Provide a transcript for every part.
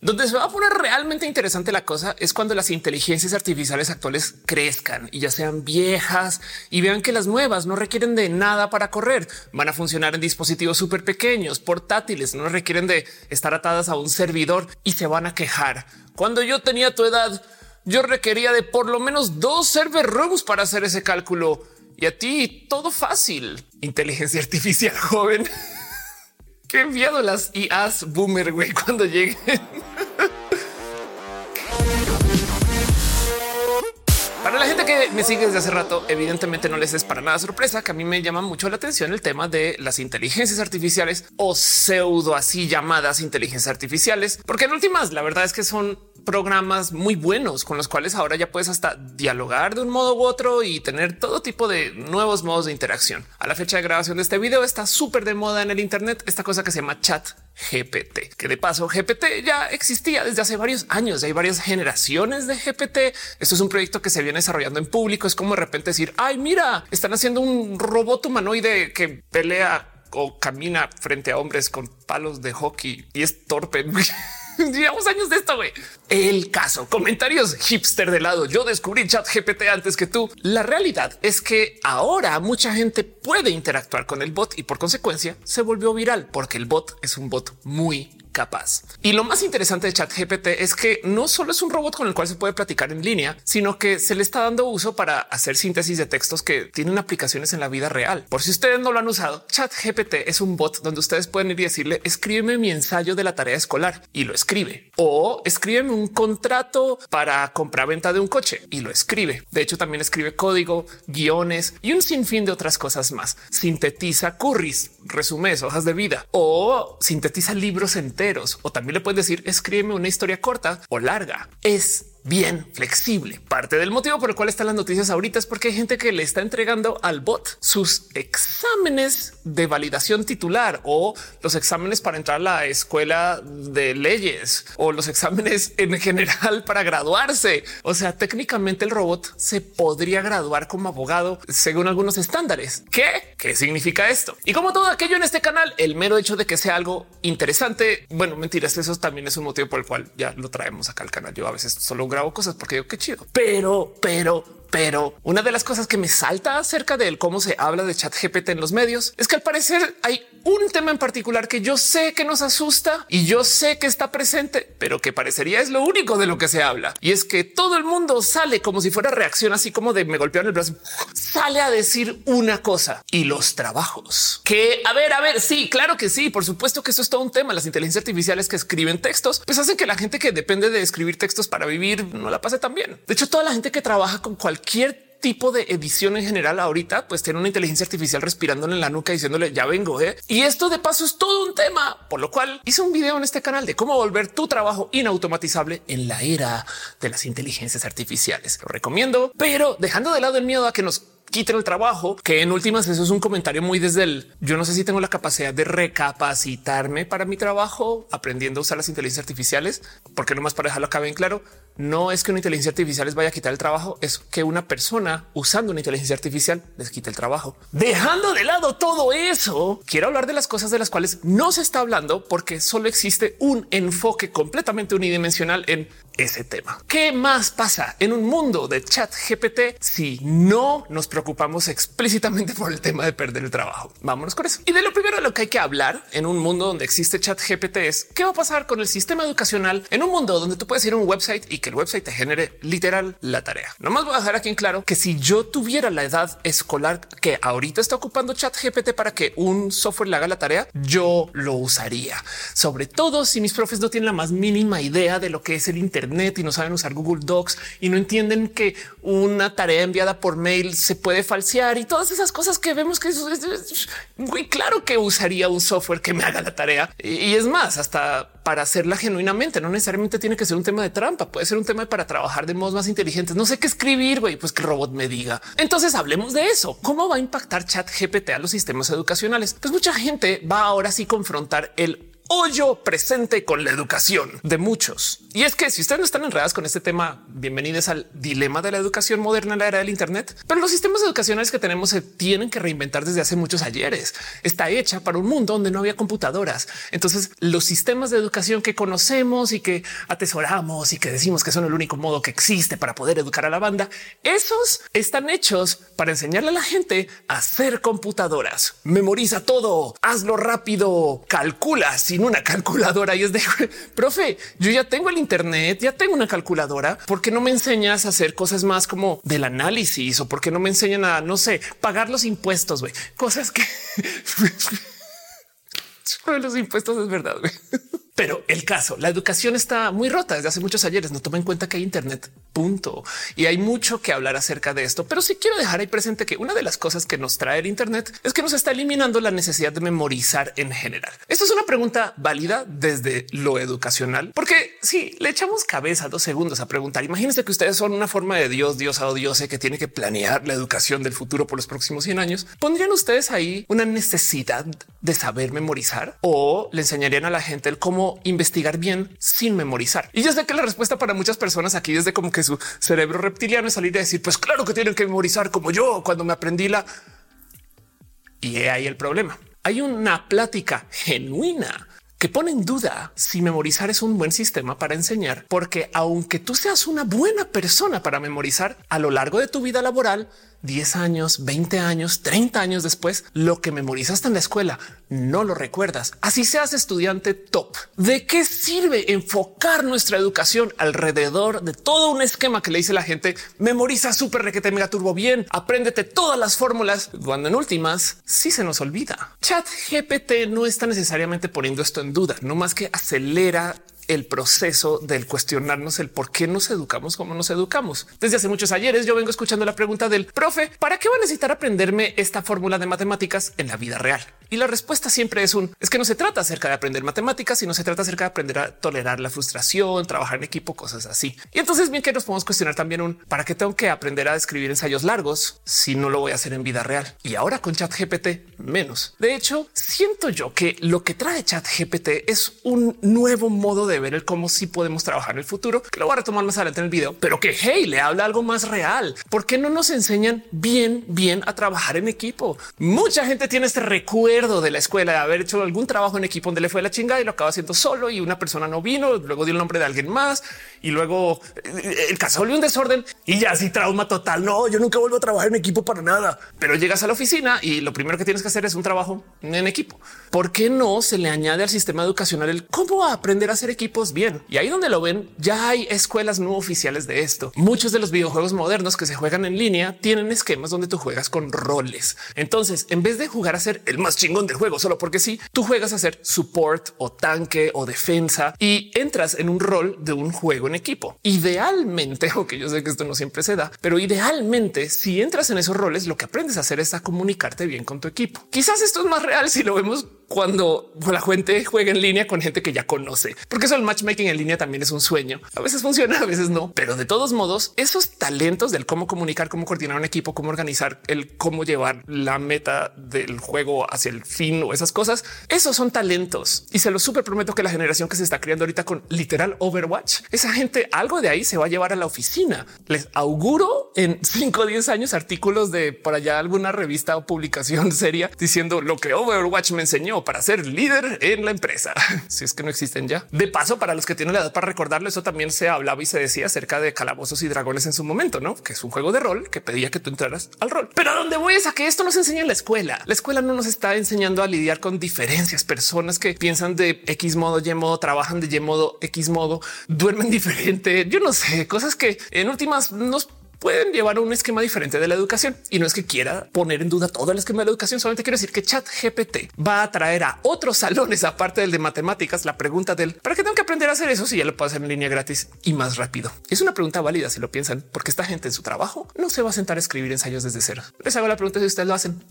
Donde se va a poner realmente interesante la cosa es cuando las inteligencias artificiales actuales crezcan y ya sean viejas y vean que las nuevas no requieren de nada para correr. Van a funcionar en dispositivos súper pequeños, portátiles, no requieren de estar atadas a un servidor y se van a quejar. Cuando yo tenía tu edad, yo requería de por lo menos dos server rooms para hacer ese cálculo y a ti todo fácil. Inteligencia artificial joven. Qué enviado las IAs boomer, güey, cuando lleguen. Para la gente que me sigue desde hace rato, evidentemente no les es para nada sorpresa que a mí me llama mucho la atención el tema de las inteligencias artificiales o pseudo así llamadas inteligencias artificiales, porque en últimas la verdad es que son programas muy buenos con los cuales ahora ya puedes hasta dialogar de un modo u otro y tener todo tipo de nuevos modos de interacción. A la fecha de grabación de este video está súper de moda en el Internet esta cosa que se llama chat GPT, que de paso GPT ya existía desde hace varios años. Hay varias generaciones de GPT. Esto es un proyecto que se viene desarrollando en público. Es como de repente decir, ay, mira, están haciendo un robot humanoide que pelea o camina frente a hombres con palos de hockey y es torpe. Llevamos años de esto. El caso, comentarios hipster de lado. Yo descubrí chat GPT antes que tú. La realidad es que ahora mucha gente puede interactuar con el bot y por consecuencia se volvió viral porque el bot es un bot muy capaz. Y lo más interesante de ChatGPT es que no solo es un robot con el cual se puede platicar en línea, sino que se le está dando uso para hacer síntesis de textos que tienen aplicaciones en la vida real. Por si ustedes no lo han usado, ChatGPT es un bot donde ustedes pueden ir y decirle escríbeme mi ensayo de la tarea escolar y lo escribe o escríbeme un contrato para comprar venta de un coche y lo escribe. De hecho, también escribe código, guiones y un sinfín de otras cosas más. Sintetiza curris, resúmenes, hojas de vida o sintetiza libros enteros o también le puedes decir escríbeme una historia corta o larga. Es bien flexible. Parte del motivo por el cual están las noticias ahorita es porque hay gente que le está entregando al bot sus exámenes de validación titular o los exámenes para entrar a la escuela de leyes o los exámenes en general para graduarse. O sea, técnicamente el robot se podría graduar como abogado según algunos estándares. ¿Qué? ¿Qué significa esto? Y como todo aquello en este canal, el mero hecho de que sea algo interesante, bueno, mentiras, eso también es un motivo por el cual ya lo traemos acá al canal. Yo a veces solo grabo cosas porque digo qué chido, pero, pero, pero una de las cosas que me salta acerca de cómo se habla de chat GPT en los medios es que al parecer hay un tema en particular que yo sé que nos asusta y yo sé que está presente, pero que parecería es lo único de lo que se habla. Y es que todo el mundo sale como si fuera reacción, así como de me golpearon el brazo, sale a decir una cosa y los trabajos que a ver, a ver, sí, claro que sí, por supuesto que eso es todo un tema. Las inteligencias artificiales que escriben textos, pues hacen que la gente que depende de escribir textos para vivir no la pase tan bien. De hecho, toda la gente que trabaja con cualquier tipo de edición en general ahorita, pues tiene una inteligencia artificial respirándole en la nuca diciéndole ya vengo. ¿eh? Y esto de paso es todo un tema, por lo cual hice un video en este canal de cómo volver tu trabajo inautomatizable en la era de las inteligencias artificiales. Lo recomiendo, pero dejando de lado el miedo a que nos quiten el trabajo, que en últimas eso es un comentario muy desde el yo no sé si tengo la capacidad de recapacitarme para mi trabajo aprendiendo a usar las inteligencias artificiales, porque nomás para dejarlo acá bien claro, no es que una inteligencia artificial les vaya a quitar el trabajo, es que una persona usando una inteligencia artificial les quite el trabajo. Dejando de lado todo eso, quiero hablar de las cosas de las cuales no se está hablando porque solo existe un enfoque completamente unidimensional en ese tema. ¿Qué más pasa en un mundo de chat GPT si no nos preocupamos explícitamente por el tema de perder el trabajo? Vámonos con eso. Y de lo primero de lo que hay que hablar en un mundo donde existe chat GPT es qué va a pasar con el sistema educacional en un mundo donde tú puedes ir a un website y que el website te genere literal la tarea. Nomás voy a dejar aquí en claro que si yo tuviera la edad escolar que ahorita está ocupando chat GPT para que un software le haga la tarea, yo lo usaría. Sobre todo si mis profes no tienen la más mínima idea de lo que es el Internet y no saben usar Google Docs y no entienden que una tarea enviada por mail se puede falsear y todas esas cosas que vemos que es, muy claro que usaría un software que me haga la tarea. Y, es más, hasta para hacerla genuinamente, no necesariamente tiene que ser un tema de trampa, puede ser un tema para trabajar de modos más inteligentes. No sé qué escribir, güey, pues que robot me diga. Entonces hablemos de eso. ¿Cómo va a impactar chat GPT a los sistemas educacionales? Pues mucha gente va ahora sí confrontar el hoyo presente con la educación de muchos. Y es que si ustedes no están enredados con este tema, bienvenidos al dilema de la educación moderna en la era del Internet. Pero los sistemas educacionales que tenemos se tienen que reinventar desde hace muchos ayeres. Está hecha para un mundo donde no había computadoras. Entonces los sistemas de educación que conocemos y que atesoramos y que decimos que son el único modo que existe para poder educar a la banda, esos están hechos para enseñarle a la gente a hacer computadoras. Memoriza todo, hazlo rápido, calcula una calculadora y es de profe, yo ya tengo el Internet, ya tengo una calculadora. ¿Por qué no me enseñas a hacer cosas más como del análisis o por qué no me enseñan a, no sé, pagar los impuestos? güey? Cosas que los impuestos es verdad. Pero el caso, la educación está muy rota desde hace muchos ayeres. No toma en cuenta que hay Internet, punto. Y hay mucho que hablar acerca de esto. Pero sí quiero dejar ahí presente que una de las cosas que nos trae el Internet es que nos está eliminando la necesidad de memorizar en general. Esto es una pregunta válida desde lo educacional, porque si le echamos cabeza dos segundos a preguntar, imagínense que ustedes son una forma de Dios, Dios o Dios que tiene que planear la educación del futuro por los próximos 100 años. ¿Pondrían ustedes ahí una necesidad de saber memorizar o le enseñarían a la gente el cómo investigar bien sin memorizar. Y yo sé que la respuesta para muchas personas aquí desde como que su cerebro reptiliano es salir a decir, pues claro que tienen que memorizar como yo cuando me aprendí la... Y ahí el problema. Hay una plática genuina que pone en duda si memorizar es un buen sistema para enseñar, porque aunque tú seas una buena persona para memorizar a lo largo de tu vida laboral, 10 años, 20 años, 30 años después, lo que memorizaste en la escuela no lo recuerdas. Así seas estudiante top. ¿De qué sirve enfocar nuestra educación alrededor de todo un esquema que le dice la gente? Memoriza súper requete mega turbo bien, apréndete todas las fórmulas, cuando en últimas sí se nos olvida. Chat GPT no está necesariamente poniendo esto en duda, no más que acelera el proceso del cuestionarnos el por qué nos educamos como nos educamos. Desde hace muchos ayeres yo vengo escuchando la pregunta del profe, ¿para qué va a necesitar aprenderme esta fórmula de matemáticas en la vida real? Y la respuesta siempre es un es que no se trata acerca de aprender matemáticas, sino se trata acerca de aprender a tolerar la frustración, trabajar en equipo, cosas así. Y entonces bien que nos podemos cuestionar también un para qué tengo que aprender a escribir ensayos largos si no lo voy a hacer en vida real. Y ahora con chat GPT menos. De hecho, siento yo que lo que trae chat GPT es un nuevo modo de ver el cómo sí podemos trabajar en el futuro, que lo voy a retomar más adelante en el video, pero que hey, le habla algo más real. ¿Por qué no nos enseñan bien, bien a trabajar en equipo? Mucha gente tiene este recuerdo de la escuela de haber hecho algún trabajo en equipo donde le fue la chingada y lo acaba haciendo solo y una persona no vino, luego dio el nombre de alguien más y luego eh, el caso volvió un desorden y ya así trauma total. No, yo nunca vuelvo a trabajar en equipo para nada, pero llegas a la oficina y lo primero que tienes que hacer es un trabajo en equipo. ¿Por qué no se le añade al sistema educacional el cómo aprender a hacer equipos bien? Y ahí donde lo ven, ya hay escuelas no oficiales de esto. Muchos de los videojuegos modernos que se juegan en línea tienen esquemas donde tú juegas con roles. Entonces, en vez de jugar a ser el más chingón del juego solo porque sí, tú juegas a ser support o tanque o defensa y entras en un rol de un juego en equipo. Idealmente, aunque yo sé que esto no siempre se da, pero idealmente, si entras en esos roles, lo que aprendes a hacer es a comunicarte bien con tu equipo. Quizás esto es más real si lo vemos cuando la gente juega en línea con gente que ya conoce, porque eso el matchmaking en línea también es un sueño. A veces funciona, a veces no, pero de todos modos, esos talentos del cómo comunicar, cómo coordinar un equipo, cómo organizar el cómo llevar la meta del juego hacia el fin o esas cosas, esos son talentos y se lo súper prometo que la generación que se está creando ahorita con literal Overwatch, esa gente algo de ahí se va a llevar a la oficina. Les auguro en 5 o 10 años artículos de por allá alguna revista o publicación seria diciendo lo que Overwatch me enseñó para ser líder en la empresa. si es que no existen ya. De paso, para los que tienen la edad para recordarlo, eso también se hablaba y se decía acerca de calabozos y dragones en su momento, no? Que es un juego de rol que pedía que tú entraras al rol. Pero a dónde voy es a que esto nos enseña en la escuela. La escuela no nos está enseñando a lidiar con diferencias, personas que piensan de X modo, Y modo, trabajan de Y modo, X modo, duermen diferente. Yo no sé, cosas que en últimas nos pueden llevar un esquema diferente de la educación. Y no es que quiera poner en duda todo el esquema de la educación, solamente quiero decir que Chat GPT va a traer a otros salones, aparte del de matemáticas, la pregunta del para qué tengo que aprender a hacer eso si ya lo puedo hacer en línea gratis y más rápido. Es una pregunta válida si lo piensan, porque esta gente en su trabajo no se va a sentar a escribir ensayos desde cero. Les hago la pregunta si ustedes lo hacen.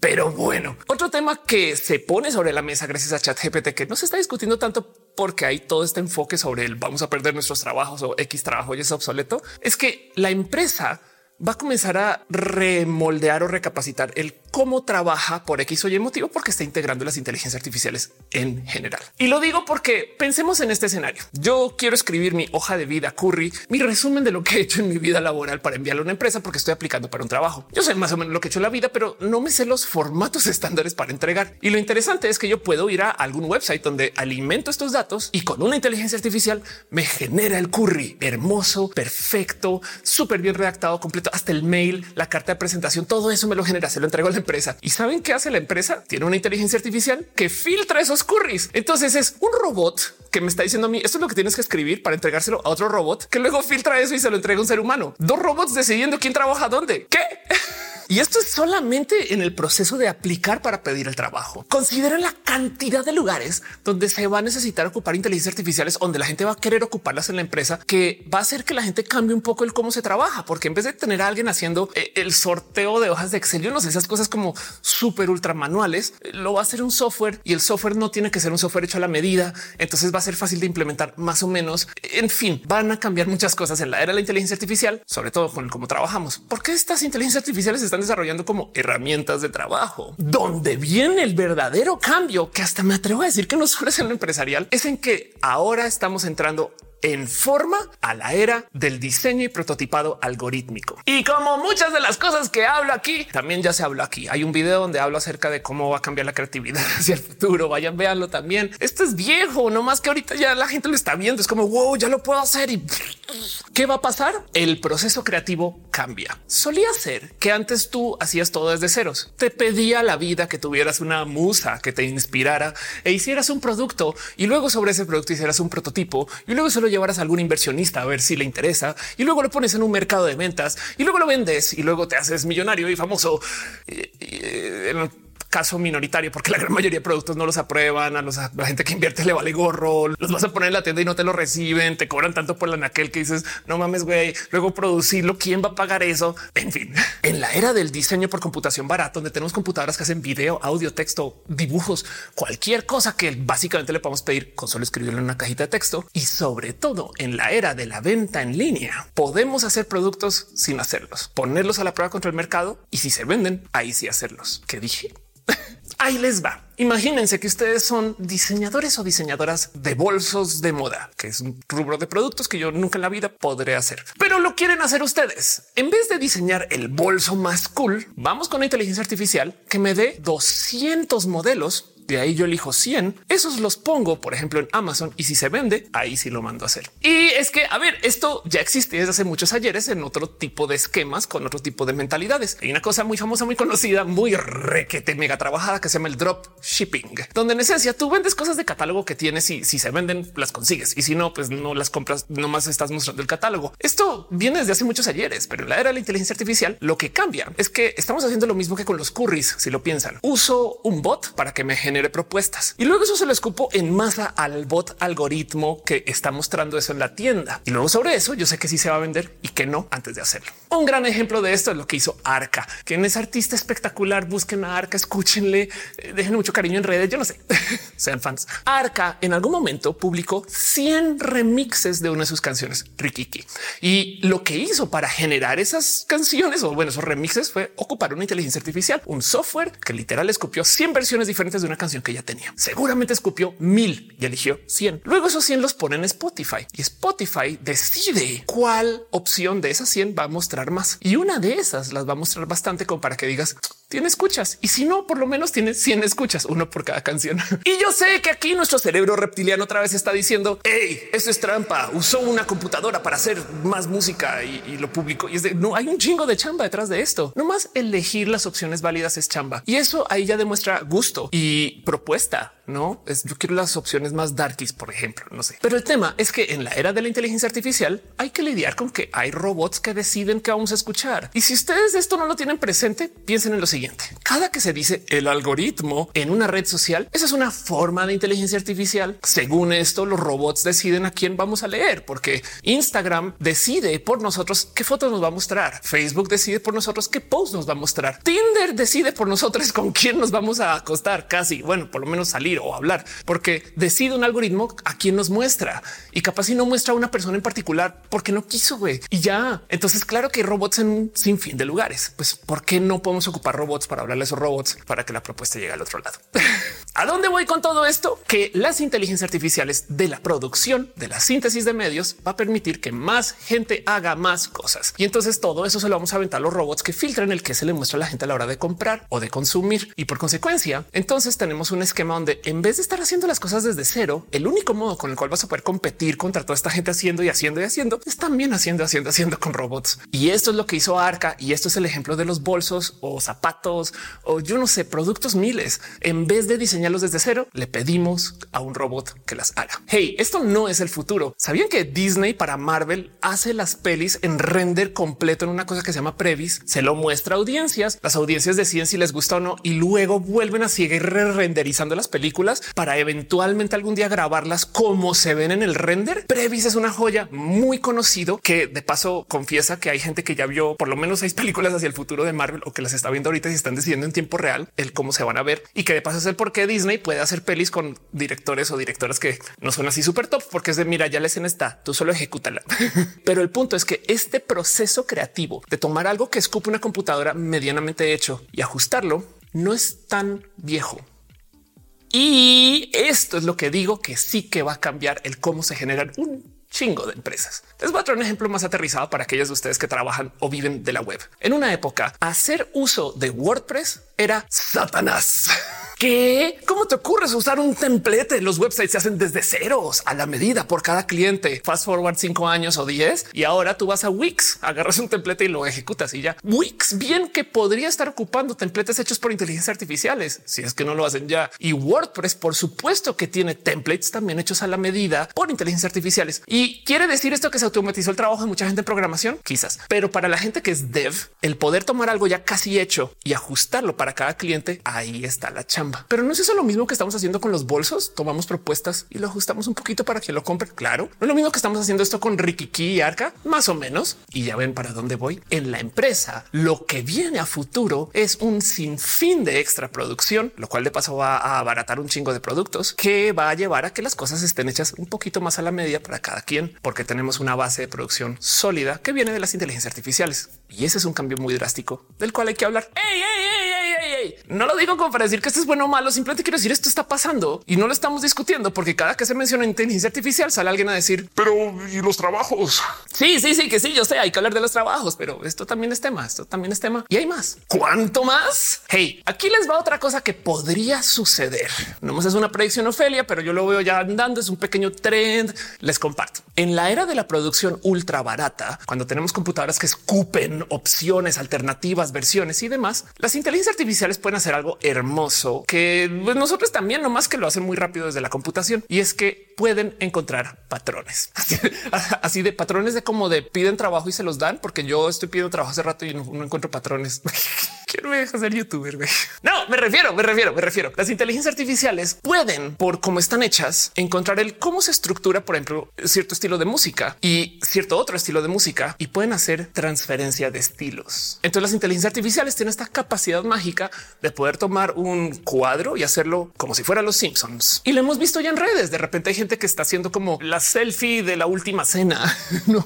Pero bueno, otro tema que se pone sobre la mesa gracias a ChatGPT que no se está discutiendo tanto porque hay todo este enfoque sobre el vamos a perder nuestros trabajos o X trabajo y es obsoleto, es que la empresa va a comenzar a remoldear o recapacitar el cómo trabaja por X o Y motivo, porque está integrando las inteligencias artificiales en general. Y lo digo porque pensemos en este escenario. Yo quiero escribir mi hoja de vida curry, mi resumen de lo que he hecho en mi vida laboral para enviarlo a una empresa porque estoy aplicando para un trabajo. Yo sé más o menos lo que he hecho en la vida, pero no me sé los formatos estándares para entregar. Y lo interesante es que yo puedo ir a algún website donde alimento estos datos y con una inteligencia artificial me genera el curry hermoso, perfecto, súper bien redactado, completo, hasta el mail, la carta de presentación, todo eso me lo genera, se lo entrego a la empresa. ¿Y saben qué hace la empresa? Tiene una inteligencia artificial que filtra esos curries. Entonces es un robot que me está diciendo a mí esto es lo que tienes que escribir para entregárselo a otro robot que luego filtra eso y se lo entrega a un ser humano. Dos robots decidiendo quién trabaja dónde. ¿Qué? Y esto es solamente en el proceso de aplicar para pedir el trabajo. Considera la cantidad de lugares donde se va a necesitar ocupar inteligencias artificiales, donde la gente va a querer ocuparlas en la empresa, que va a hacer que la gente cambie un poco el cómo se trabaja, porque en vez de tener a alguien haciendo eh, el sorteo de hojas de Excel, yo no sé, esas cosas como súper ultra manuales, lo va a hacer un software y el software no tiene que ser un software hecho a la medida. Entonces va a ser fácil de implementar más o menos. En fin, van a cambiar muchas cosas en la era de la inteligencia artificial, sobre todo con cómo trabajamos. ¿Por qué estas inteligencias artificiales están desarrollando como herramientas de trabajo. Donde viene el verdadero cambio, que hasta me atrevo a decir que no solo es en lo empresarial, es en que ahora estamos entrando en forma a la era del diseño y prototipado algorítmico. Y como muchas de las cosas que hablo aquí, también ya se habló aquí. Hay un video donde hablo acerca de cómo va a cambiar la creatividad hacia el futuro. Vayan, véanlo también. Esto es viejo, no más que ahorita ya la gente lo está viendo. Es como wow, ya lo puedo hacer. Y qué va a pasar? El proceso creativo cambia. Solía ser que antes tú hacías todo desde ceros. Te pedía la vida que tuvieras una musa que te inspirara e hicieras un producto y luego sobre ese producto hicieras un prototipo y luego solo llevaras a algún inversionista a ver si le interesa y luego lo pones en un mercado de ventas y luego lo vendes y luego te haces millonario y famoso. Caso minoritario, porque la gran mayoría de productos no los aprueban. A, los, la gente que invierte le vale gorro, los vas a poner en la tienda y no te lo reciben, te cobran tanto por la naquel que dices no mames, güey. Luego producirlo, quién va a pagar eso? En fin, en la era del diseño por computación barato, donde tenemos computadoras que hacen video, audio, texto, dibujos, cualquier cosa que básicamente le podemos pedir con solo escribirlo en una cajita de texto y sobre todo en la era de la venta en línea, podemos hacer productos sin hacerlos, ponerlos a la prueba contra el mercado y si se venden, ahí sí hacerlos. ¿Qué dije? Ahí les va. Imagínense que ustedes son diseñadores o diseñadoras de bolsos de moda, que es un rubro de productos que yo nunca en la vida podré hacer, pero lo quieren hacer ustedes. En vez de diseñar el bolso más cool, vamos con la inteligencia artificial que me dé 200 modelos de ahí yo elijo 100. Esos los pongo, por ejemplo, en Amazon y si se vende, ahí sí lo mando a hacer. Y es que, a ver, esto ya existe desde hace muchos ayeres en otro tipo de esquemas con otro tipo de mentalidades. Hay una cosa muy famosa, muy conocida, muy requete mega trabajada que se llama el drop shipping, donde en esencia tú vendes cosas de catálogo que tienes y si se venden las consigues y si no, pues no las compras, nomás estás mostrando el catálogo. Esto viene desde hace muchos ayeres, pero en la era de la inteligencia artificial lo que cambia es que estamos haciendo lo mismo que con los curries. Si lo piensan, uso un bot para que me genere genere propuestas y luego eso se lo escupo en masa al bot algoritmo que está mostrando eso en la tienda. Y luego sobre eso yo sé que sí se va a vender y que no antes de hacerlo. Un gran ejemplo de esto es lo que hizo Arca, quien es artista espectacular. Busquen a Arca, escúchenle, eh, dejen mucho cariño en redes. Yo no sé, sean fans. Arca en algún momento publicó 100 remixes de una de sus canciones, Rikiki. Y lo que hizo para generar esas canciones o bueno, esos remixes fue ocupar una inteligencia artificial, un software que literal escupió 100 versiones diferentes de una canción que ya tenía. Seguramente escupió mil y eligió 100. Luego esos 100 los pone en Spotify y Spotify decide cuál opción de esas 100 va a mostrar más. Y una de esas las va a mostrar bastante como para que digas tiene escuchas y si no, por lo menos tiene 100 escuchas, uno por cada canción. Y yo sé que aquí nuestro cerebro reptiliano otra vez está diciendo hey, eso es trampa. Usó una computadora para hacer más música y, lo publicó. Y es de no hay un chingo de chamba detrás de esto. No más elegir las opciones válidas es chamba y eso ahí ya demuestra gusto y propuesta no es yo quiero las opciones más darkies, por ejemplo, no sé. Pero el tema es que en la era de la inteligencia artificial hay que lidiar con que hay robots que deciden que vamos a escuchar. Y si ustedes esto no lo tienen presente, piensen en lo siguiente. Cada que se dice el algoritmo en una red social, esa es una forma de inteligencia artificial. Según esto, los robots deciden a quién vamos a leer, porque Instagram decide por nosotros qué fotos nos va a mostrar. Facebook decide por nosotros qué post nos va a mostrar. Tinder decide por nosotros con quién nos vamos a acostar casi. Bueno, por lo menos salir o hablar, porque decide un algoritmo a quién nos muestra y capaz si no muestra a una persona en particular porque no quiso güey. y ya. Entonces, claro que hay robots en un sinfín de lugares. Pues, ¿por qué no podemos ocupar robots para hablarle a esos robots para que la propuesta llegue al otro lado? ¿A dónde voy con todo esto? Que las inteligencias artificiales de la producción, de la síntesis de medios, va a permitir que más gente haga más cosas. Y entonces todo eso se lo vamos a aventar a los robots que filtran el que se le muestra a la gente a la hora de comprar o de consumir. Y por consecuencia, entonces tenemos un esquema donde en vez de estar haciendo las cosas desde cero, el único modo con el cual vas a poder competir contra toda esta gente haciendo y haciendo y haciendo es también haciendo, haciendo, haciendo con robots. Y esto es lo que hizo Arca. Y esto es el ejemplo de los bolsos o zapatos o yo no sé, productos miles. En vez de diseñarlos desde cero, le pedimos a un robot que las haga. Hey, esto no es el futuro. ¿Sabían que Disney para Marvel hace las pelis en render completo en una cosa que se llama Previs? Se lo muestra a audiencias. Las audiencias deciden si les gusta o no y luego vuelven a seguir renderizando las películas para eventualmente algún día grabarlas como se ven en el render. Previs es una joya muy conocido que de paso confiesa que hay gente que ya vio por lo menos seis películas hacia el futuro de Marvel o que las está viendo ahorita y están decidiendo en tiempo real el cómo se van a ver y que de paso es el por qué Disney puede hacer pelis con directores o directoras que no son así súper top porque es de mira, ya la escena está, tú solo ejecútala. Pero el punto es que este proceso creativo de tomar algo que escupe una computadora medianamente hecho y ajustarlo no es tan viejo. Y esto es lo que digo que sí que va a cambiar el cómo se generan un chingo de empresas. Les voy a traer un ejemplo más aterrizado para aquellos de ustedes que trabajan o viven de la web. En una época, hacer uso de WordPress era Satanás. ¿Qué? ¿Cómo te ocurres usar un templete? Los websites se hacen desde ceros a la medida por cada cliente. Fast forward cinco años o diez y ahora tú vas a Wix, agarras un templete y lo ejecutas y ya. Wix bien que podría estar ocupando templates hechos por inteligencia artificiales si es que no lo hacen ya. Y WordPress, por supuesto que tiene templates también hechos a la medida por inteligencia artificiales. Y quiere decir esto que se automatizó el trabajo de mucha gente en programación, quizás, pero para la gente que es dev, el poder tomar algo ya casi hecho y ajustarlo para cada cliente, ahí está la chamba. Pero no es eso lo mismo que estamos haciendo con los bolsos. Tomamos propuestas y lo ajustamos un poquito para que lo compre. Claro, no es lo mismo que estamos haciendo esto con Rikiki y Arca, más o menos. Y ya ven para dónde voy. En la empresa, lo que viene a futuro es un sinfín de extra producción, lo cual de paso va a abaratar un chingo de productos que va a llevar a que las cosas estén hechas un poquito más a la media para cada porque tenemos una base de producción sólida que viene de las inteligencias artificiales. Y ese es un cambio muy drástico del cual hay que hablar. ¡Ey, no lo digo como para decir que esto es bueno o malo, simplemente quiero decir esto está pasando y no lo estamos discutiendo porque cada que se menciona inteligencia artificial sale alguien a decir, pero y los trabajos. Sí, sí, sí, que sí, yo sé, hay que hablar de los trabajos, pero esto también es tema, esto también es tema y hay más. ¿Cuánto más? Hey, aquí les va otra cosa que podría suceder. No más es una predicción Ofelia, pero yo lo veo ya andando, es un pequeño trend. Les comparto. En la era de la producción ultra barata, cuando tenemos computadoras que escupen opciones, alternativas, versiones y demás, las inteligencias artificiales pueden hacer algo hermoso que pues, nosotros también, no más que lo hacen muy rápido desde la computación. Y es que pueden encontrar patrones así, de patrones de como de piden trabajo y se los dan, porque yo estoy pidiendo trabajo hace rato y no, encuentro patrones. Quiero ser youtuber. No, me refiero, me refiero, me refiero. Las inteligencias artificiales pueden, por cómo están hechas, encontrar el cómo se estructura, por ejemplo, cierto estilo de música y cierto otro estilo de música y pueden hacer transferencia de estilos. Entonces las inteligencias artificiales tienen esta capacidad mágica de poder tomar un cuadro y hacerlo como si fuera los Simpsons. Y lo hemos visto ya en redes. De repente hay gente que está haciendo como la selfie de la última cena. No,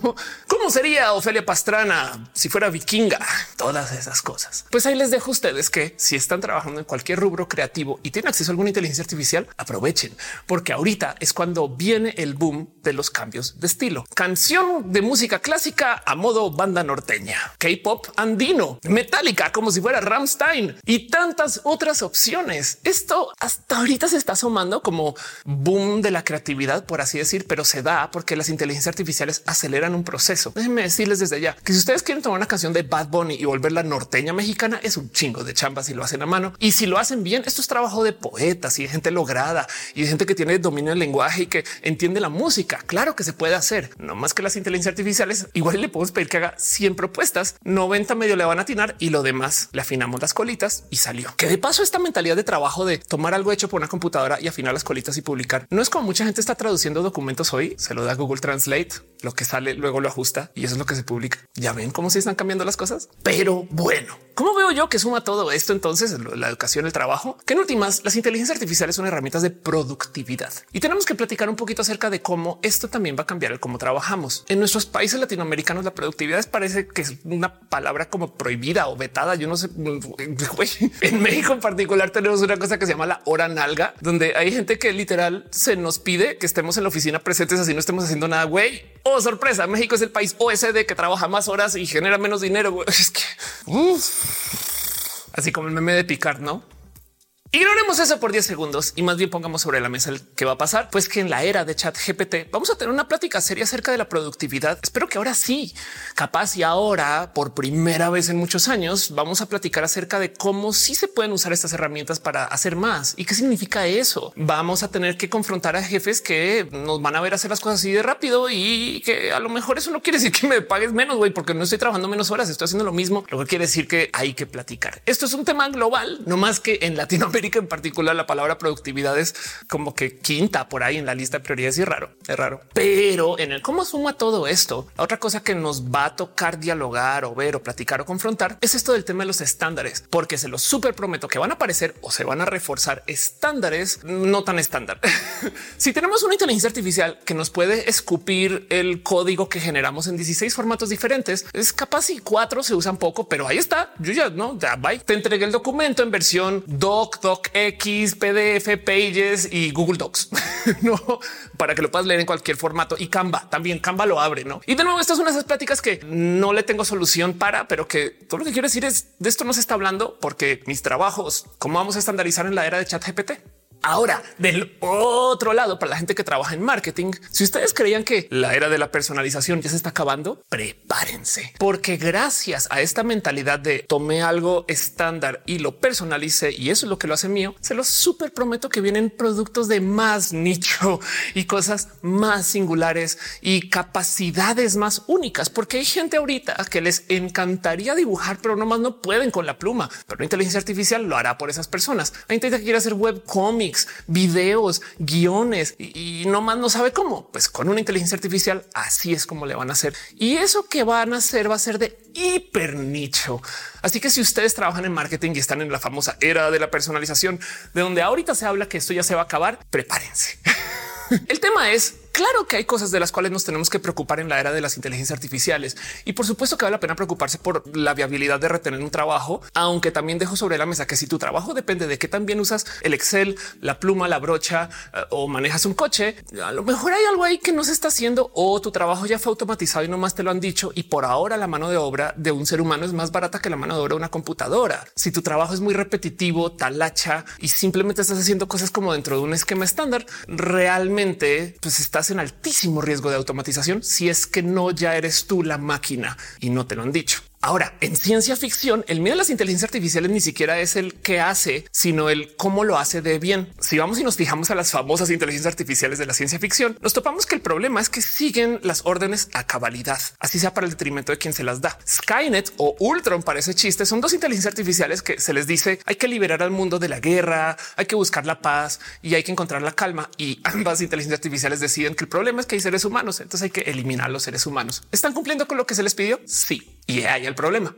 cómo sería Ofelia Pastrana si fuera vikinga? Todas esas cosas. Pues ahí les dejo a ustedes que si están trabajando en cualquier rubro creativo y tienen acceso a alguna inteligencia artificial, aprovechen, porque ahorita es cuando viene el boom de los cambios de estilo. Canción de música clásica a modo banda norteña, K-pop andino, metálica como si fuera Ramstein y tantas otras opciones. Esto hasta ahorita se está asomando como boom de la creatividad, por así decir, pero se da porque las inteligencias artificiales aceleran un proceso. Déjenme decirles desde ya que si ustedes quieren tomar una canción de Bad Bunny y volverla norteña mexicana, es un chingo de chamba si lo hacen a mano. Y si lo hacen bien, esto es trabajo de poetas y de gente lograda y de gente que tiene dominio del lenguaje y que entiende la música. Claro que se puede hacer, no más que las inteligencias artificiales. Igual le podemos pedir que haga 100 propuestas, 90 medio le van a atinar y lo demás le afinamos las colitas y salió. Que de paso esta mentalidad de trabajo de tomar algo hecho por una computadora y afinar las colitas y publicar no es como mucha gente está traduciendo documentos hoy. Se lo da Google Translate lo que sale luego lo ajusta y eso es lo que se publica. Ya ven cómo se están cambiando las cosas. Pero bueno, ¿cómo veo yo que suma todo esto entonces la educación, el trabajo? Que en últimas las inteligencias artificiales son herramientas de productividad y tenemos que platicar un poquito acerca de cómo esto también va a cambiar el cómo trabajamos. En nuestros países latinoamericanos la productividad parece que es una palabra como prohibida o vetada. Yo no sé. En México en particular tenemos una cosa que se llama la hora nalga, donde hay gente que literal se nos pide que estemos en la oficina presentes así no estemos haciendo nada. Güey, oh sorpresa, México es el país OSD que trabaja más horas y genera menos dinero. Es que así como el meme de picar, no? Ignoremos eso por 10 segundos y más bien pongamos sobre la mesa el que va a pasar, pues que en la era de chat GPT vamos a tener una plática seria acerca de la productividad. Espero que ahora sí, capaz y ahora por primera vez en muchos años vamos a platicar acerca de cómo sí se pueden usar estas herramientas para hacer más y qué significa eso. Vamos a tener que confrontar a jefes que nos van a ver hacer las cosas así de rápido y que a lo mejor eso no quiere decir que me pagues menos, güey, porque no estoy trabajando menos horas, estoy haciendo lo mismo, lo que quiere decir que hay que platicar. Esto es un tema global, no más que en Latinoamérica en particular la palabra productividad es como que quinta por ahí en la lista de prioridades y raro, es raro. Pero en el cómo suma todo esto, la otra cosa que nos va a tocar dialogar o ver o platicar o confrontar es esto del tema de los estándares, porque se los súper prometo que van a aparecer o se van a reforzar estándares no tan estándar. si tenemos una inteligencia artificial que nos puede escupir el código que generamos en 16 formatos diferentes, es capaz y cuatro se usan poco, pero ahí está. Yo ya no, ya bye. Te entregué el documento en versión doc, X, PDF, Pages y Google Docs, no para que lo puedas leer en cualquier formato y Canva también. Canva lo abre, no? Y de nuevo, estas son esas pláticas que no le tengo solución para, pero que todo lo que quiero decir es de esto no se está hablando porque mis trabajos, cómo vamos a estandarizar en la era de chat GPT. Ahora, del otro lado, para la gente que trabaja en marketing, si ustedes creían que la era de la personalización ya se está acabando, prepárense, porque gracias a esta mentalidad de tomé algo estándar y lo personalicé y eso es lo que lo hace mío, se los súper prometo que vienen productos de más nicho y cosas más singulares y capacidades más únicas, porque hay gente ahorita que les encantaría dibujar, pero nomás no pueden con la pluma, pero la inteligencia artificial lo hará por esas personas. Hay gente que quiere hacer videos, guiones y, no más no sabe cómo. Pues con una inteligencia artificial así es como le van a hacer. Y eso que van a hacer va a ser de hiper nicho. Así que si ustedes trabajan en marketing y están en la famosa era de la personalización, de donde ahorita se habla que esto ya se va a acabar, prepárense. El tema es Claro que hay cosas de las cuales nos tenemos que preocupar en la era de las inteligencias artificiales y por supuesto que vale la pena preocuparse por la viabilidad de retener un trabajo, aunque también dejo sobre la mesa que si tu trabajo depende de qué también usas el Excel, la pluma, la brocha eh, o manejas un coche, a lo mejor hay algo ahí que no se está haciendo o tu trabajo ya fue automatizado y no más te lo han dicho y por ahora la mano de obra de un ser humano es más barata que la mano de obra de una computadora. Si tu trabajo es muy repetitivo, talacha y simplemente estás haciendo cosas como dentro de un esquema estándar, realmente pues estás en altísimo riesgo de automatización si es que no ya eres tú la máquina y no te lo han dicho. Ahora, en ciencia ficción, el miedo a las inteligencias artificiales ni siquiera es el que hace, sino el cómo lo hace de bien. Si vamos y nos fijamos a las famosas inteligencias artificiales de la ciencia ficción, nos topamos que el problema es que siguen las órdenes a cabalidad, así sea para el detrimento de quien se las da. Skynet o Ultron para ese chiste son dos inteligencias artificiales que se les dice hay que liberar al mundo de la guerra, hay que buscar la paz y hay que encontrar la calma. Y ambas inteligencias artificiales deciden que el problema es que hay seres humanos, entonces hay que eliminar los seres humanos. ¿Están cumpliendo con lo que se les pidió? Sí. Y hay el problema.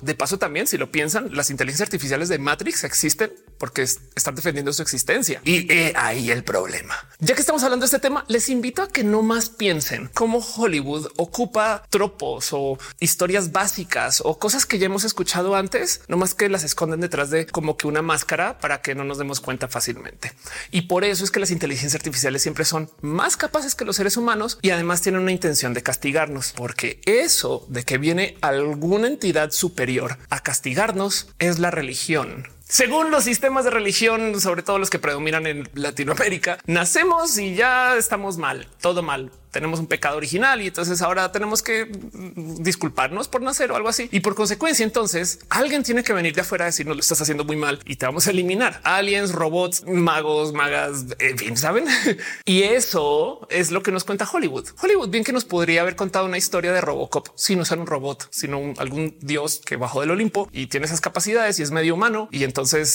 De paso, también, si lo piensan, las inteligencias artificiales de Matrix existen porque están defendiendo su existencia. Y ahí el problema. Ya que estamos hablando de este tema, les invito a que no más piensen cómo Hollywood ocupa tropos o historias básicas o cosas que ya hemos escuchado antes, no más que las esconden detrás de como que una máscara para que no nos demos cuenta fácilmente. Y por eso es que las inteligencias artificiales siempre son más capaces que los seres humanos y además tienen una intención de castigarnos, porque eso de que viene alguna entidad superior a castigarnos es la religión. Según los sistemas de religión, sobre todo los que predominan en Latinoamérica, nacemos y ya estamos mal, todo mal tenemos un pecado original y entonces ahora tenemos que disculparnos por nacer o algo así. Y por consecuencia, entonces alguien tiene que venir de afuera a decir no lo estás haciendo muy mal y te vamos a eliminar aliens, robots, magos, magas, saben? y eso es lo que nos cuenta Hollywood. Hollywood bien que nos podría haber contado una historia de Robocop si no es un robot, sino algún dios que bajó del Olimpo y tiene esas capacidades y es medio humano y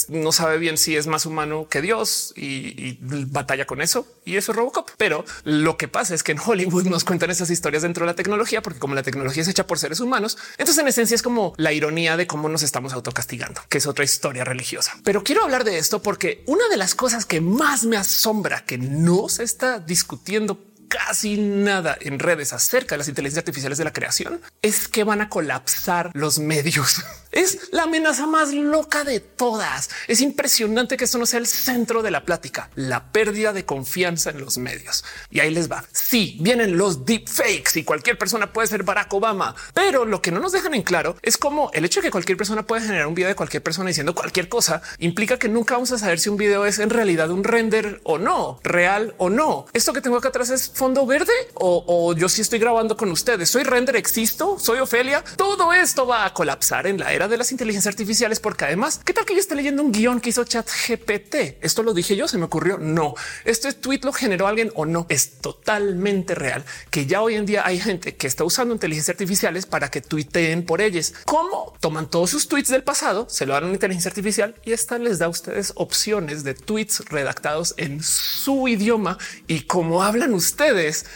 no sabe bien si es más humano que Dios y, batalla con eso. Y eso es Robocop. Pero lo que pasa es que en Hollywood nos cuentan esas historias dentro de la tecnología, porque como la tecnología es hecha por seres humanos, entonces en esencia es como la ironía de cómo nos estamos autocastigando, que es otra historia religiosa. Pero quiero hablar de esto porque una de las cosas que más me asombra que no se está discutiendo casi nada en redes acerca de las inteligencias artificiales de la creación es que van a colapsar los medios. Es la amenaza más loca de todas. Es impresionante que esto no sea el centro de la plática, la pérdida de confianza en los medios. Y ahí les va. Sí, vienen los deepfakes y cualquier persona puede ser Barack Obama, pero lo que no nos dejan en claro es cómo el hecho de que cualquier persona puede generar un video de cualquier persona diciendo cualquier cosa implica que nunca vamos a saber si un video es en realidad un render o no, real o no. Esto que tengo acá atrás es fondo verde o, yo sí estoy grabando con ustedes. Soy render, existo, soy Ofelia. Todo esto va a colapsar en la era de las inteligencias artificiales, porque además, ¿qué tal que yo esté leyendo un guion que hizo Chat GPT? Esto lo dije yo, se me ocurrió. No, este tweet lo generó alguien o no. Es totalmente real que ya hoy en día hay gente que está usando inteligencias artificiales para que tuiteen por ellos. ¿Cómo? Toman todos sus tweets del pasado, se lo dan a una inteligencia artificial y esta les da a ustedes opciones de tweets redactados en su idioma y cómo hablan ustedes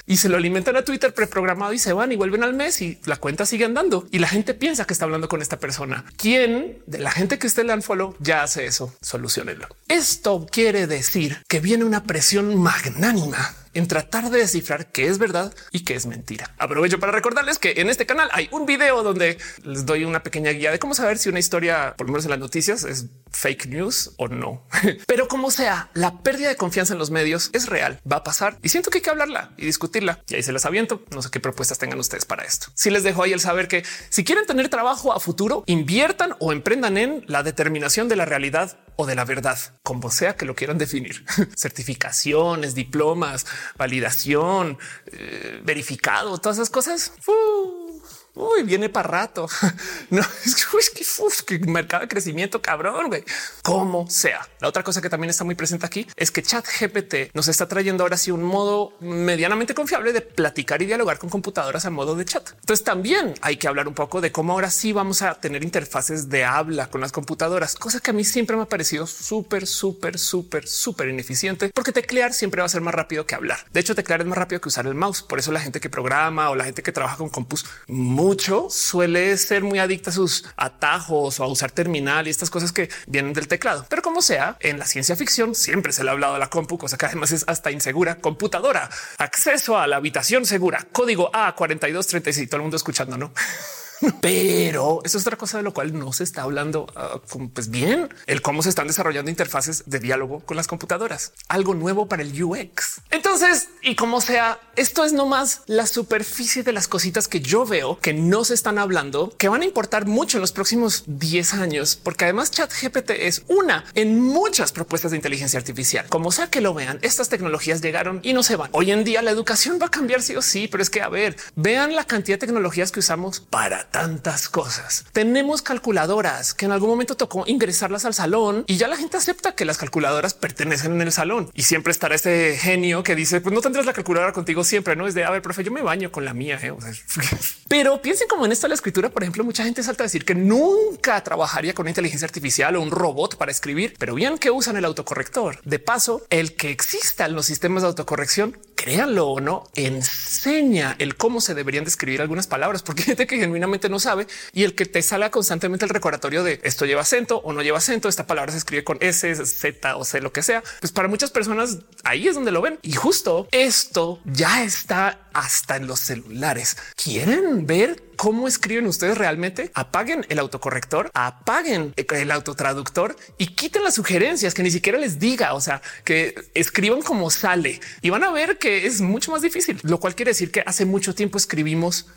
y se lo alimentan a Twitter preprogramado y se van y vuelven al mes y la cuenta sigue andando y la gente piensa que está hablando con esta persona. ¿Quién de la gente que usted le dan follow ya hace eso? Solucionenlo. Esto quiere decir que viene una presión magnánima en tratar de descifrar qué es verdad y qué es mentira. Aprovecho para recordarles que en este canal hay un video donde les doy una pequeña guía de cómo saber si una historia, por lo menos en las noticias, es fake news o no. Pero como sea, la pérdida de confianza en los medios es real, va a pasar y siento que hay que hablarla y discutirla. Y ahí se las aviento. No sé qué propuestas tengan ustedes para esto. Si les dejo ahí el saber que si quieren tener trabajo a futuro, inviertan o emprendan en la determinación de la realidad o de la verdad, como sea que lo quieran definir. Certificaciones, diplomas, validación, eh, verificado, todas esas cosas. Uy, viene para rato. No es que, mercado de crecimiento cabrón, güey. Como sea. La otra cosa que también está muy presente aquí es que Chat GPT nos está trayendo ahora sí un modo medianamente confiable de platicar y dialogar con computadoras a modo de chat. Entonces también hay que hablar un poco de cómo ahora sí vamos a tener interfaces de habla con las computadoras, cosa que a mí siempre me ha parecido súper, súper, súper, súper ineficiente, porque teclear siempre va a ser más rápido que hablar. De hecho, teclear es más rápido que usar el mouse. Por eso la gente que programa o la gente que trabaja con compus mucho suele ser muy adicta a sus atajos o a usar terminal y estas cosas que vienen del teclado. Pero como sea, en la ciencia ficción siempre se le ha hablado de la compu, cosa que además es hasta insegura. Computadora, acceso a la habitación segura, código A4236, todo el mundo escuchando, ¿no? Pero eso es otra cosa de lo cual no se está hablando ah, pues bien el cómo se están desarrollando interfaces de diálogo con las computadoras, algo nuevo para el UX. Entonces, y como sea, esto es nomás la superficie de las cositas que yo veo que no se están hablando, que van a importar mucho en los próximos 10 años, porque además chat GPT es una en muchas propuestas de inteligencia artificial. Como sea que lo vean, estas tecnologías llegaron y no se van. Hoy en día la educación va a cambiar sí o sí, pero es que a ver, vean la cantidad de tecnologías que usamos para tantas cosas. Tenemos calculadoras que en algún momento tocó ingresarlas al salón y ya la gente acepta que las calculadoras pertenecen en el salón y siempre estará este genio que dice pues no tendrás la calculadora contigo siempre. No es de a ver, profe, yo me baño con la mía. ¿eh? pero piensen como en esta la escritura. Por ejemplo, mucha gente salta a decir que nunca trabajaría con inteligencia artificial o un robot para escribir, pero bien que usan el autocorrector. De paso, el que exista en los sistemas de autocorrección, créanlo o no, enseña el cómo se deberían describir algunas palabras, porque gente que genuinamente no sabe y el que te sale constantemente el recordatorio de esto lleva acento o no lleva acento. Esta palabra se escribe con S, Z o C, lo que sea. Pues para muchas personas ahí es donde lo ven. Y justo esto ya está hasta en los celulares. ¿Quieren ver cómo escriben ustedes realmente? Apaguen el autocorrector, apaguen el autotraductor y quiten las sugerencias que ni siquiera les diga. O sea, que escriban como sale y van a ver que es mucho más difícil, lo cual quiere decir que hace mucho tiempo escribimos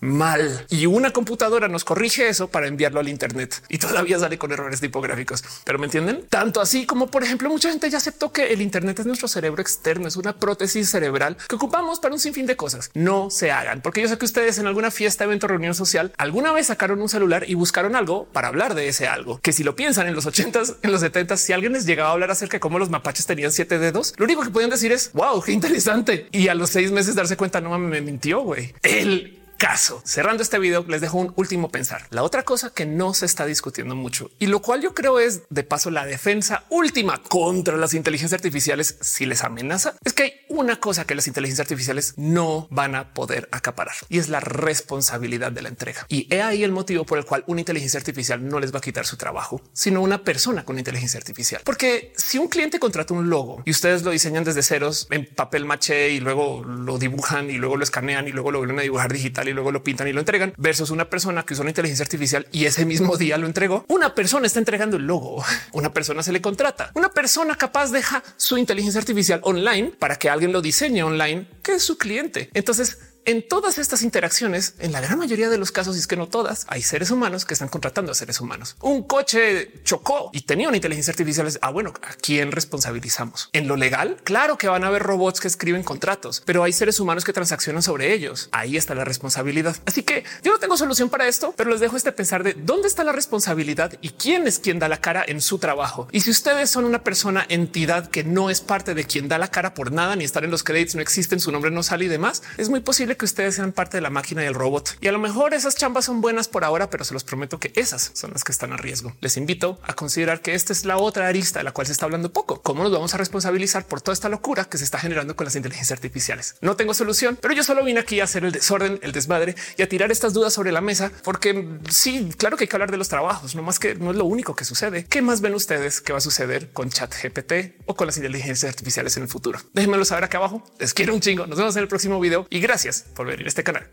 mal y una computadora nos corrige eso para enviarlo al Internet y todavía sale con errores tipográficos. Pero me entienden tanto así como, por ejemplo, mucha gente ya aceptó que el Internet es nuestro cerebro externo, es una prótesis cerebral que ocupamos para un sinfín de cosas. No se hagan, porque yo sé que ustedes en alguna fiesta, evento, reunión social alguna vez sacaron un celular y buscaron algo para hablar de ese algo que si lo piensan en los 80s, en los 70s, si alguien les llegaba a hablar acerca de cómo los mapaches tenían siete dedos, lo único que podían decir es wow, qué interesante. Y a los seis meses darse cuenta, no me mintió, güey. El caso. Cerrando este video, les dejo un último pensar. La otra cosa que no se está discutiendo mucho y lo cual yo creo es de paso la defensa última contra las inteligencias artificiales si les amenaza es que hay una cosa que las inteligencias artificiales no van a poder acaparar y es la responsabilidad de la entrega. Y he ahí el motivo por el cual una inteligencia artificial no les va a quitar su trabajo, sino una persona con inteligencia artificial. Porque si un cliente contrata un logo y ustedes lo diseñan desde ceros en papel maché y luego lo dibujan y luego lo escanean y luego lo vuelven a dibujar digital y luego lo pintan y lo entregan versus una persona que usa una inteligencia artificial y ese mismo día lo entregó, una persona está entregando el logo, una persona se le contrata, una persona capaz deja su inteligencia artificial online para que alguien lo diseñe online, que es su cliente. Entonces, en todas estas interacciones, en la gran mayoría de los casos, y es que no todas, hay seres humanos que están contratando a seres humanos. Un coche chocó y tenía una inteligencia artificial. Ah, bueno, ¿a quién responsabilizamos? En lo legal, claro que van a haber robots que escriben contratos, pero hay seres humanos que transaccionan sobre ellos. Ahí está la responsabilidad. Así que yo no tengo solución para esto, pero les dejo este pensar de dónde está la responsabilidad y quién es quien da la cara en su trabajo. Y si ustedes son una persona, entidad que no es parte de quien da la cara por nada, ni estar en los créditos, no existen, su nombre no sale y demás, es muy posible que ustedes sean parte de la máquina y el robot. Y a lo mejor esas chambas son buenas por ahora, pero se los prometo que esas son las que están a riesgo. Les invito a considerar que esta es la otra arista de la cual se está hablando poco. ¿Cómo nos vamos a responsabilizar por toda esta locura que se está generando con las inteligencias artificiales? No tengo solución, pero yo solo vine aquí a hacer el desorden, el desmadre y a tirar estas dudas sobre la mesa, porque sí, claro que hay que hablar de los trabajos, no más que no es lo único que sucede. ¿Qué más ven ustedes que va a suceder con chat GPT o con las inteligencias artificiales en el futuro? Déjenmelo saber acá abajo. Les quiero un chingo. Nos vemos en el próximo video y gracias por venir a este canal.